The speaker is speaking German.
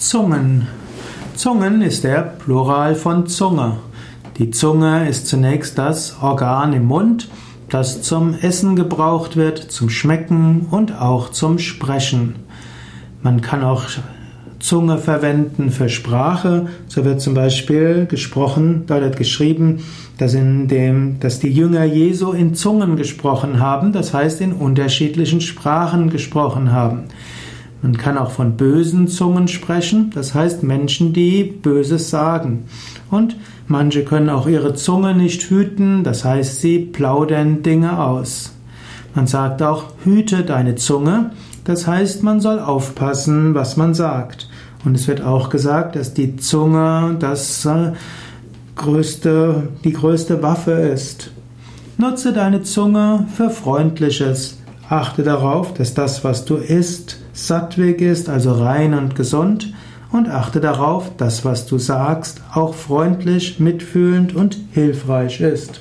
Zungen. Zungen ist der Plural von Zunge. Die Zunge ist zunächst das Organ im Mund, das zum Essen gebraucht wird, zum Schmecken und auch zum Sprechen. Man kann auch Zunge verwenden für Sprache. So wird zum Beispiel gesprochen, dort wird geschrieben, dass, in dem, dass die Jünger Jesu in Zungen gesprochen haben, das heißt in unterschiedlichen Sprachen gesprochen haben. Man kann auch von bösen Zungen sprechen, das heißt Menschen, die Böses sagen. Und manche können auch ihre Zunge nicht hüten, das heißt sie plaudern Dinge aus. Man sagt auch, hüte deine Zunge, das heißt man soll aufpassen, was man sagt. Und es wird auch gesagt, dass die Zunge das äh, größte, die größte Waffe ist. Nutze deine Zunge für Freundliches. Achte darauf, dass das, was du isst, sattweg ist, also rein und gesund, und achte darauf, dass was du sagst auch freundlich, mitfühlend und hilfreich ist.